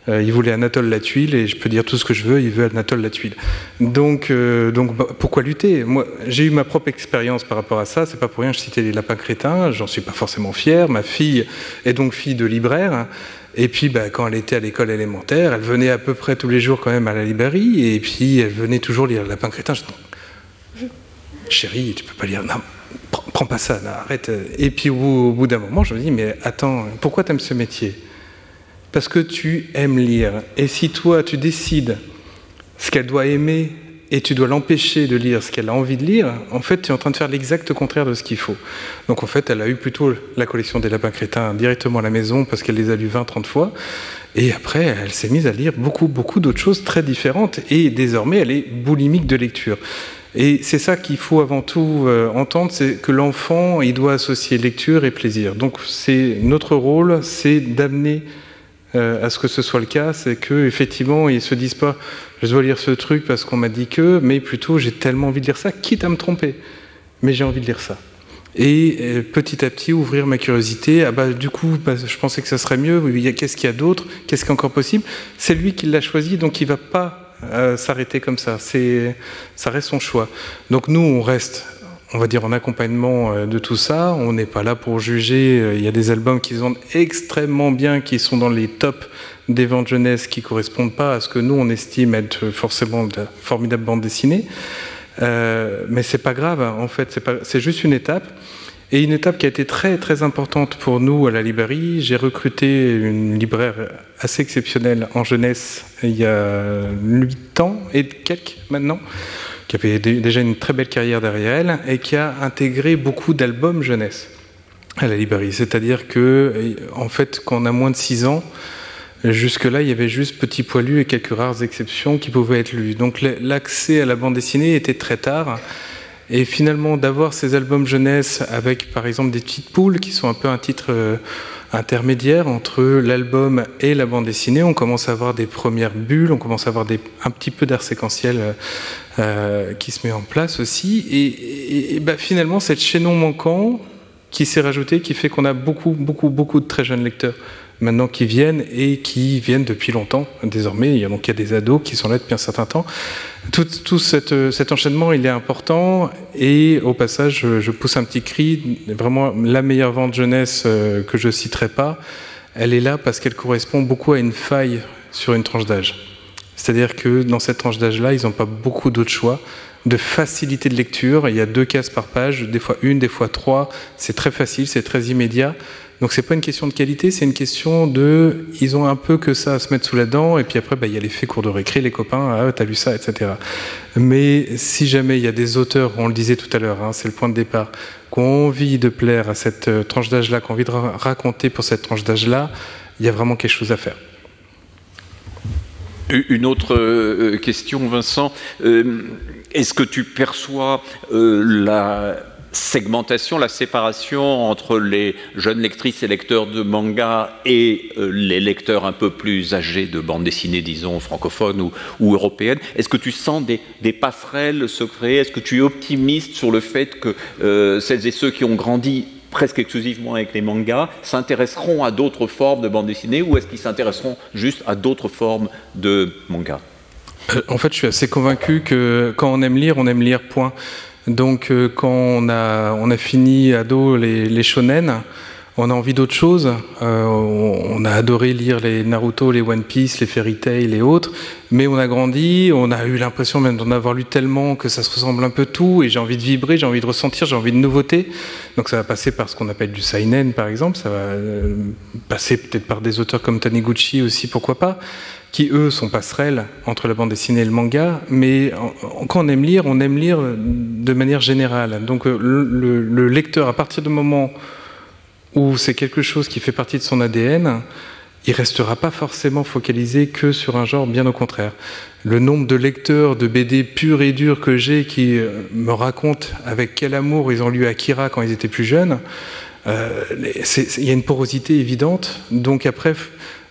Euh, il voulait Anatole la tuile et je peux dire tout ce que je veux, il veut Anatole la tuile. Donc, donc bah, pourquoi lutter? Moi, j'ai eu ma propre expérience par rapport à ça. C'est pas pour rien que je citais les lapins crétins. J'en suis pas forcément fier. Ma fille est donc fille de libraire. Et puis, bah, quand elle était à l'école élémentaire, elle venait à peu près tous les jours quand même à la librairie, et puis elle venait toujours lire Lapin Crétin. Chérie, tu peux pas lire. Non, prends pas ça, arrête. Et puis au bout, d'un moment, je me dis, mais attends, pourquoi tu aimes ce métier? Parce que tu aimes lire. Et si toi, tu décides ce qu'elle doit aimer et tu dois l'empêcher de lire ce qu'elle a envie de lire, en fait, tu es en train de faire l'exact contraire de ce qu'il faut. Donc, en fait, elle a eu plutôt la collection des lapins crétins directement à la maison parce qu'elle les a lus 20-30 fois. Et après, elle s'est mise à lire beaucoup, beaucoup d'autres choses très différentes. Et désormais, elle est boulimique de lecture. Et c'est ça qu'il faut avant tout euh, entendre, c'est que l'enfant, il doit associer lecture et plaisir. Donc, c'est notre rôle, c'est d'amener à ce que ce soit le cas, c'est qu'effectivement, ils ne se disent pas je dois lire ce truc parce qu'on m'a dit que, mais plutôt j'ai tellement envie de lire ça, quitte à me tromper. Mais j'ai envie de lire ça. Et euh, petit à petit ouvrir ma curiosité. Ah bah, du coup, bah, je pensais que ça serait mieux. Qu'est-ce qu'il y a d'autre? Qu'est-ce qui est encore possible? C'est lui qui l'a choisi, donc il ne va pas euh, s'arrêter comme ça. Ça reste son choix. Donc nous, on reste on va dire en accompagnement euh, de tout ça. On n'est pas là pour juger. Il y a des albums qui sont extrêmement bien, qui sont dans les tops des ventes jeunesse qui correspondent pas à ce que nous on estime être forcément de formidables bandes dessinées. Euh, mais c'est pas grave, en fait, c'est juste une étape. Et une étape qui a été très très importante pour nous à la librairie. J'ai recruté une libraire assez exceptionnelle en jeunesse il y a 8 ans et quelques maintenant, qui avait déjà une très belle carrière derrière elle, et qui a intégré beaucoup d'albums jeunesse à la librairie. C'est-à-dire que, en fait, quand on a moins de 6 ans, Jusque-là, il y avait juste Petit Poilu et quelques rares exceptions qui pouvaient être lues. Donc l'accès à la bande dessinée était très tard. Et finalement, d'avoir ces albums jeunesse avec, par exemple, des petites poules qui sont un peu un titre euh, intermédiaire entre l'album et la bande dessinée, on commence à avoir des premières bulles, on commence à avoir un petit peu d'art séquentiel euh, euh, qui se met en place aussi. Et, bah, finalement, c'est le chaînon manquant qui s'est rajouté, qui fait qu'on a beaucoup, beaucoup, beaucoup de très jeunes lecteurs maintenant qui viennent et qui viennent depuis longtemps. Désormais, il y a donc il y a des ados qui sont là depuis un certain temps. Tout, tout cet enchaînement, il est important. Et au passage, je, pousse un petit cri. Vraiment, la meilleure vente jeunesse euh, que je citerai pas, elle est là parce qu'elle correspond beaucoup à une faille sur une tranche d'âge. C'est-à-dire que dans cette tranche d'âge-là, ils n'ont pas beaucoup d'autres choix de facilité de lecture. Il y a deux cases par page, des fois une, des fois trois. C'est très facile, c'est très immédiat. Donc c'est pas une question de qualité, c'est une question de, ils ont un peu que ça à se mettre sous la dent, et puis après bah, il y a l'effet cours de récré, les copains, ah t'as lu ça, etc. Mais si jamais il y a des auteurs, on le disait tout à l'heure, hein, c'est le point de départ, qui ont envie de plaire à cette euh, tranche d'âge-là, qui ont envie de raconter pour cette tranche d'âge-là, il y a vraiment quelque chose à faire. Une autre euh, question, Vincent. Euh, est-ce que tu perçois la segmentation, la séparation entre les jeunes lectrices et lecteurs de manga et euh, les lecteurs un peu plus âgés de bande dessinée, disons, francophones ou, européennes. Est-ce que tu sens des, passerelles se créer Est-ce que tu es optimiste sur le fait que euh, celles et ceux qui ont grandi presque exclusivement avec les mangas s'intéresseront à d'autres formes de bande dessinée ou est-ce qu'ils s'intéresseront juste à d'autres formes de manga? Euh, En fait, je suis assez convaincu que quand on aime lire, on aime lire, point. Donc euh, quand on a, fini ado les, les shonen, on a envie d'autre chose. Euh, on, a adoré lire les Naruto, les One Piece, les Fairy Tail et autres, mais on a grandi, on a eu l'impression même d'en avoir lu tellement que ça se ressemble un peu tout, et j'ai envie de vibrer, j'ai envie de ressentir, j'ai envie de nouveauté. Donc ça va passer par ce qu'on appelle du seinen, par exemple, ça va euh, passer peut-être par des auteurs comme Taniguchi aussi, pourquoi pas qui eux sont passerelles entre la bande dessinée et le manga, mais quand on aime lire, on aime lire de manière générale. Donc euh, le, lecteur, à partir du moment où c'est quelque chose qui fait partie de son ADN, il restera pas forcément focalisé que sur un genre, bien au contraire. Le nombre de lecteurs de BD purs et durs que j'ai qui euh, me racontent avec quel amour ils ont lu Akira quand ils étaient plus jeunes, euh, il y a une porosité évidente. Donc après,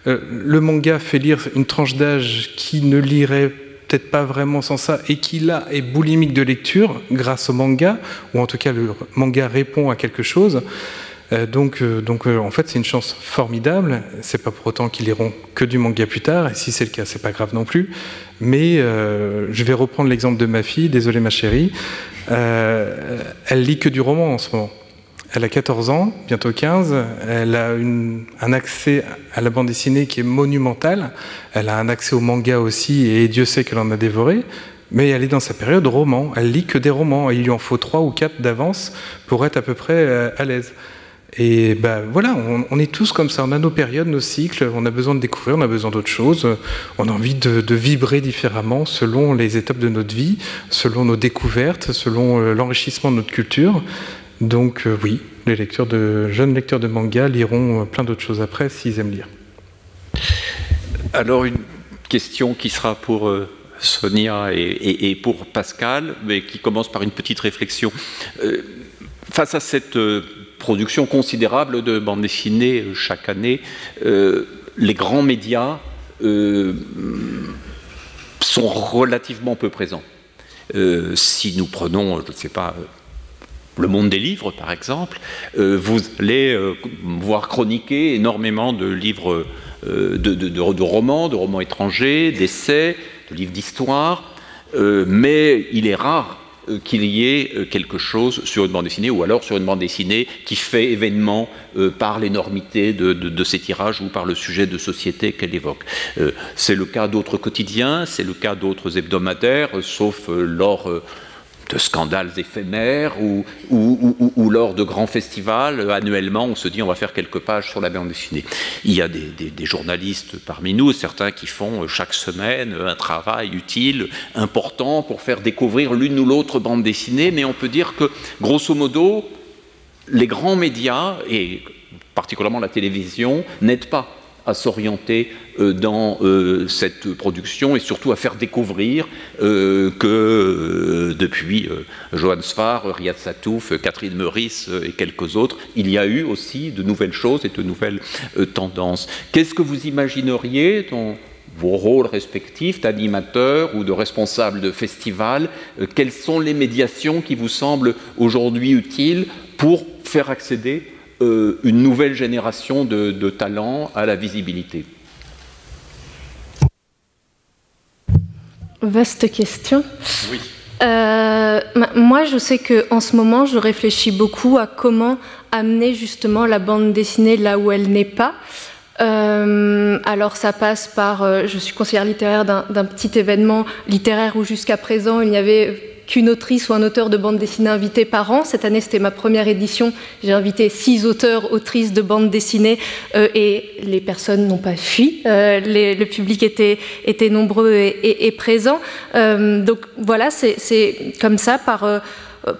euh, le manga fait lire une tranche d'âge qui ne lirait peut-être pas vraiment sans ça et qui là est boulimique de lecture grâce au manga, ou en tout cas le manga répond à quelque chose. Euh, donc, euh, donc en fait, c'est une chance formidable. C'est pas pour autant qu'ils liront que du manga plus tard, et si c'est le cas, c'est pas grave non plus. Mais je vais reprendre l'exemple de ma fille, désolé ma chérie. elle lit que du roman en ce moment. Elle a 14 ans, bientôt 15. Elle a un accès à la bande dessinée qui est monumental. Elle a un accès au manga aussi, et Dieu sait qu'elle en a dévoré. Mais elle est dans sa période roman. Elle lit que des romans. il lui en faut trois ou quatre d'avance pour être à peu près euh, à l'aise. Et ben voilà, on, est tous comme ça. On a nos périodes, nos cycles. On a besoin de découvrir, on a besoin d'autres choses. On a envie de, de, vibrer différemment selon les étapes de notre vie, selon nos découvertes, selon euh, l'enrichissement de notre culture. Donc euh, oui, les lecteurs de, jeunes lecteurs de manga liront euh, plein d'autres choses après s'ils aiment lire. Alors une question qui sera pour euh, Sonia et, pour Pascal, mais qui commence par une petite réflexion. face à cette production considérable de bande dessinée chaque année, les grands médias sont relativement peu présents. si nous prenons, je ne sais pas, le monde des livres, par exemple, euh, vous allez euh, voir chroniquer énormément de livres, euh, de, romans, de romans étrangers, d'essais, de livres d'histoire, mais il est rare qu'il y ait quelque chose sur une bande dessinée, ou alors sur une bande dessinée qui fait événement par l'énormité de, de, ses tirages ou par le sujet de société qu'elle évoque. c'est le cas d'autres quotidiens, c'est le cas d'autres hebdomadaires, sauf lors de scandales éphémères ou, lors de grands festivals, annuellement, on se dit on va faire quelques pages sur la bande dessinée. Il y a des, des journalistes parmi nous, certains qui font chaque semaine un travail utile, important pour faire découvrir l'une ou l'autre bande dessinée, mais on peut dire que, grosso modo, les grands médias, et particulièrement la télévision, n'aident pas à s'orienter euh, dans euh, cette production et surtout à faire découvrir euh, que depuis Johan Sfar, Riyad Satouf, Catherine Meurice et quelques autres, il y a eu aussi de nouvelles choses et de nouvelles tendances. Qu'est-ce que vous imagineriez dans vos rôles respectifs d'animateur ou de responsable de festival Quelles sont les médiations qui vous semblent aujourd'hui utiles pour faire accéder euh, une nouvelle génération de, talents à la visibilité Vaste question. Oui. Euh, moi, je sais que en ce moment, je réfléchis beaucoup à comment amener justement la bande dessinée là où elle n'est pas. Euh, alors ça passe par, je suis conseillère littéraire d'un petit événement littéraire où jusqu'à présent il n'y avait qu'une autrice ou un auteur de bande dessinée invité par an. Cette année, c'était ma première édition. J'ai invité six auteurs, autrices de bande dessinée euh, et les personnes n'ont pas fui. Euh, le public était, était nombreux et, présent. Euh, donc voilà, c'est comme ça, par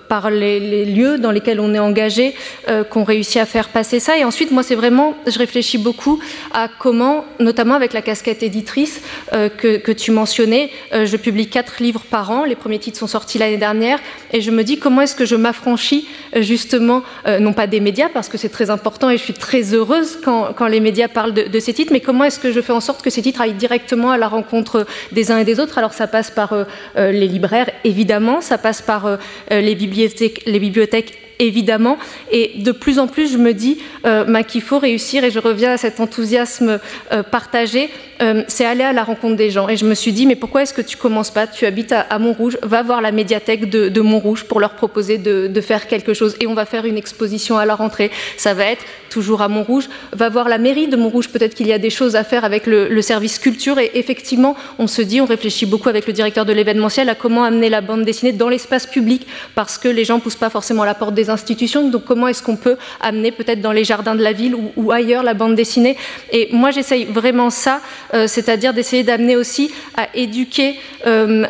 par les, lieux dans lesquels on est engagé euh, qu'on réussit à faire passer ça. Et ensuite, moi, c'est vraiment, je réfléchis beaucoup à comment, notamment avec la casquette éditrice euh, que, tu mentionnais, je publie quatre livres par an. Les premiers titres sont sortis l'année dernière. Et je me dis comment est-ce que je m'affranchis justement, non pas des médias, parce que c'est très important et je suis très heureuse quand, les médias parlent de, de, ces titres, mais comment est-ce que je fais en sorte que ces titres aillent directement à la rencontre des uns et des autres? Alors ça passe par les libraires, évidemment, ça passe par les les bibliothèques, les bibliothèques évidemment. Et de plus en plus, je me dis euh, qu'il faut réussir, et je reviens à cet enthousiasme euh, partagé, euh, c'est aller à la rencontre des gens. Et je me suis dit, mais pourquoi est-ce que tu commences pas? Tu habites à, Montrouge, va voir la médiathèque de, Montrouge pour leur proposer de, faire quelque chose. Et on va faire une exposition à la rentrée. Ça va être toujours à Montrouge. Va voir la mairie de Montrouge, peut-être qu'il y a des choses à faire avec le, service culture. Et effectivement, on se dit, on réfléchit beaucoup avec le directeur de l'événementiel à comment amener la bande dessinée dans l'espace public, parce que les gens poussent pas forcément à la porte des institutions. Donc comment est-ce qu'on peut amener peut-être dans les jardins de la ville ou, ailleurs la bande dessinée? Et moi j'essaye vraiment ça, euh, c'est-à-dire d'essayer d'amener aussi à éduquer euh,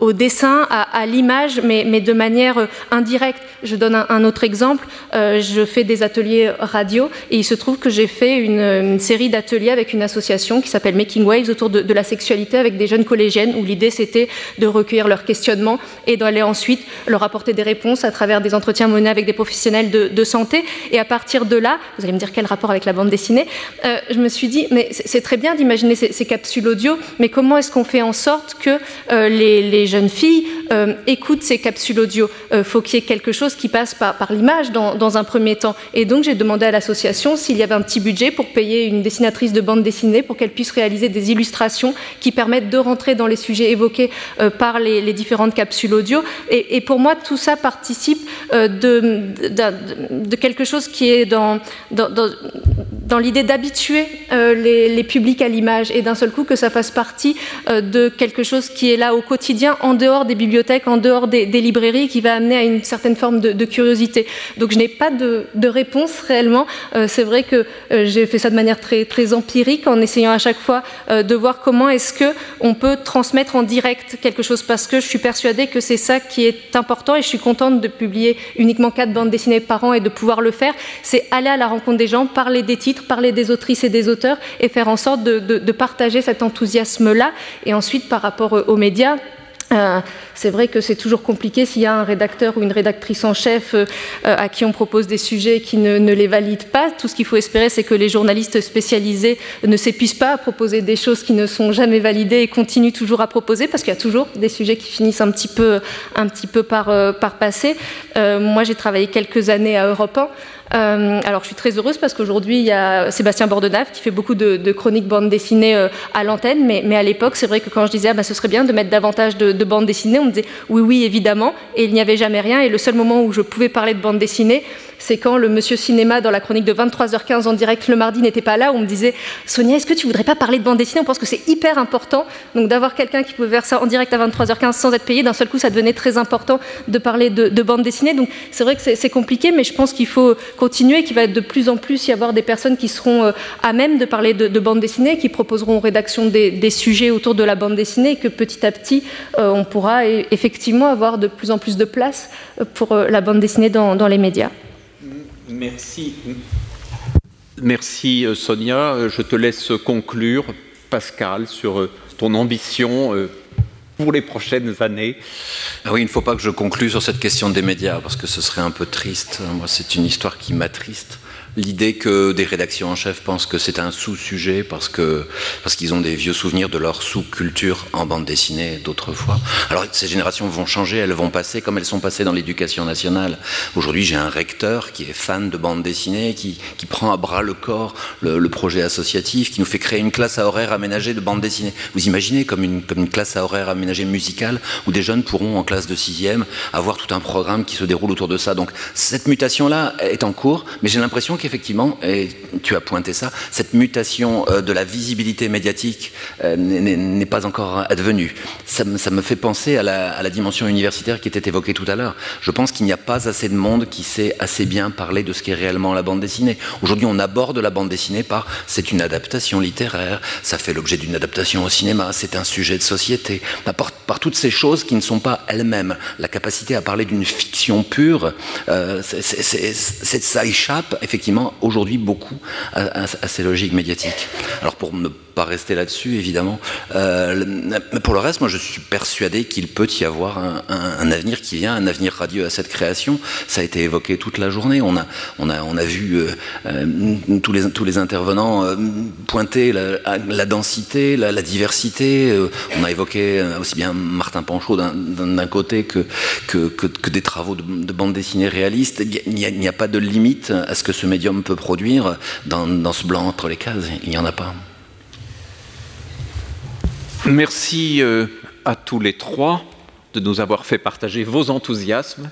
au, dessin, à, l'image, mais, de manière euh, indirecte. Je donne un, autre exemple. je fais des ateliers radio et il se trouve que j'ai fait une, série d'ateliers avec une association qui s'appelle Making Waves autour de, la sexualité avec des jeunes collégiennes où l'idée c'était de recueillir leurs questionnements et d'aller ensuite leur apporter des réponses à travers des entretiens menés avec des professionnels de, santé. Et à partir de là, vous allez me dire quel rapport avec la bande dessinée, euh, je me suis dit, mais c'est très bien d'imaginer ces, capsules audio, mais comment est-ce qu'on fait en sorte que euh, les, jeunes filles euh, écoutent ces capsules audio? Faut qu'il y ait quelque chose qui passe par, l'image dans, un premier temps. Et donc j'ai demandé à l'association s'il y avait un petit budget pour payer une dessinatrice de bande dessinée pour qu'elle puisse réaliser des illustrations qui permettent de rentrer dans les sujets évoqués par les, différentes capsules audio. Et, pour moi, tout ça participe de, quelque chose qui est dans, dans, l'idée d'habituer euh, les, publics à l'image et d'un seul coup que ça fasse partie euh, de quelque chose qui est là au quotidien, en dehors des bibliothèques, en dehors des, librairies, qui va amener à une certaine forme de, curiosité. Donc je n'ai pas de, réponse réellement. Euh, c'est vrai que j'ai fait ça de manière très, très empirique en essayant à chaque fois de voir comment est-ce que on peut transmettre en direct quelque chose parce que je suis persuadée que c'est ça qui est important et je suis contente de publier uniquement quatre bandes dessinées par an et de pouvoir le faire, c'est aller à la rencontre des gens, parler des titres, parler des autrices et des auteurs et faire en sorte de, partager cet enthousiasme-là. Et ensuite, par rapport aux médias, euh, c'est vrai que c'est toujours compliqué s'il y a un rédacteur ou une rédactrice en chef euh, à qui on propose des sujets qui ne, les valident pas. Tout ce qu'il faut espérer, c'est que les journalistes spécialisés ne s'épuisent pas à proposer des choses qui ne sont jamais validées et continuent toujours à proposer, parce qu'il y a toujours des sujets qui finissent un petit peu, un petit peu par, euh, par passer. moi, j'ai travaillé quelques années à Europe 1. Alors je suis très heureuse parce qu'aujourd'hui il y a Sébastien Bordenave qui fait beaucoup de, chroniques bande dessinée à l'antenne, mais, à l'époque c'est vrai que quand je disais ah, bah, ce serait bien de mettre davantage de, de bande dessinée, on me disait oui oui évidemment, et il n'y avait jamais rien, et le seul moment où je pouvais parler de bande dessinée, c'est quand le monsieur cinéma dans la chronique de 23h15 en direct le mardi n'était pas là, où on me disait Sonia, est-ce que tu voudrais pas parler de bande dessinée? On pense que c'est hyper important. Donc d'avoir quelqu'un qui pouvait faire ça en direct à 23h15 sans être payé, d'un seul coup, ça devenait très important de parler de, bande dessinée. Donc c'est vrai que c'est compliqué, mais je pense qu'il faut continuer, qu'il va de plus en plus y avoir des personnes qui seront euh, à même de parler de, bande dessinée, qui proposeront aux rédactions des, sujets autour de la bande dessinée, et que petit à petit, euh, on pourra e-, effectivement avoir de plus en plus de place euh, pour la bande dessinée dans les médias. Merci. Merci euh, Sonia. Euh, je te laisse conclure, Pascal, sur euh, ton ambition pour les prochaines années. Ah oui, il ne faut pas que je conclue sur cette question des médias, parce que ce serait un peu triste. Moi, c'est une histoire qui m'attriste l'idée que des rédactions en chef pensent que c'est un sous-sujet parce que parce qu'ils ont des vieux souvenirs de leur sous-culture en bande dessinée d'autrefois. Alors ces générations vont changer, elles vont passer comme elles sont passées dans l'éducation nationale. Aujourd'hui, j'ai un recteur qui est fan de bande dessinée, qui, qui prend à bras le corps le, projet associatif, qui nous fait créer une classe à horaire aménagée de bande dessinée. Vous imaginez comme une, comme une classe à horaire aménagée musicale où des jeunes pourront en classe de sixième avoir tout un programme qui se déroule autour de ça. Donc cette mutation-là est en cours, mais j'ai l'impression qu'il effectivement, et tu as pointé ça, cette mutation euh, de la visibilité médiatique euh, n'est pas encore advenue. Ça, me fait penser à la, dimension universitaire qui était évoquée tout à l'heure. Je pense qu'il n'y a pas assez de monde qui sait assez bien parler de ce qu'est réellement la bande dessinée. Aujourd'hui, on aborde la bande dessinée par c'est une adaptation littéraire, ça fait l'objet d'une adaptation au cinéma, c'est un sujet de société, par, par, toutes ces choses qui ne sont pas elles-mêmes. La capacité à parler d'une fiction pure, euh, ça échappe effectivement aujourd'hui beaucoup à, ces logiques médiatiques. Alors pour ne pas rester là-dessus, évidemment, euh, pour le reste, moi je suis persuadé qu'il peut y avoir un, avenir qui vient, un avenir radieux à cette création. Ça a été évoqué toute la journée. On a, on a, on a vu euh, euh, tous, les, tous les intervenants pointer la, densité, la, diversité. on a évoqué aussi bien Martin Panchaud d'un côté que, que, des travaux de, bande dessinée réaliste. Il n'y a, a, pas de limite à ce que ce médium peut produire dans, ce blanc entre les cases. Il n'y en a pas. Merci euh, à tous les trois de nous avoir fait partager vos enthousiasmes.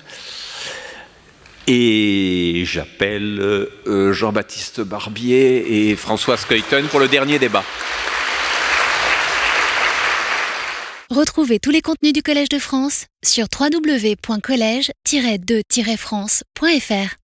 Et j'appelle euh, Jean-Baptiste Barbier et François Skuyten pour le dernier débat. Retrouvez tous les contenus du Collège de France sur www.colège-2-france.fr.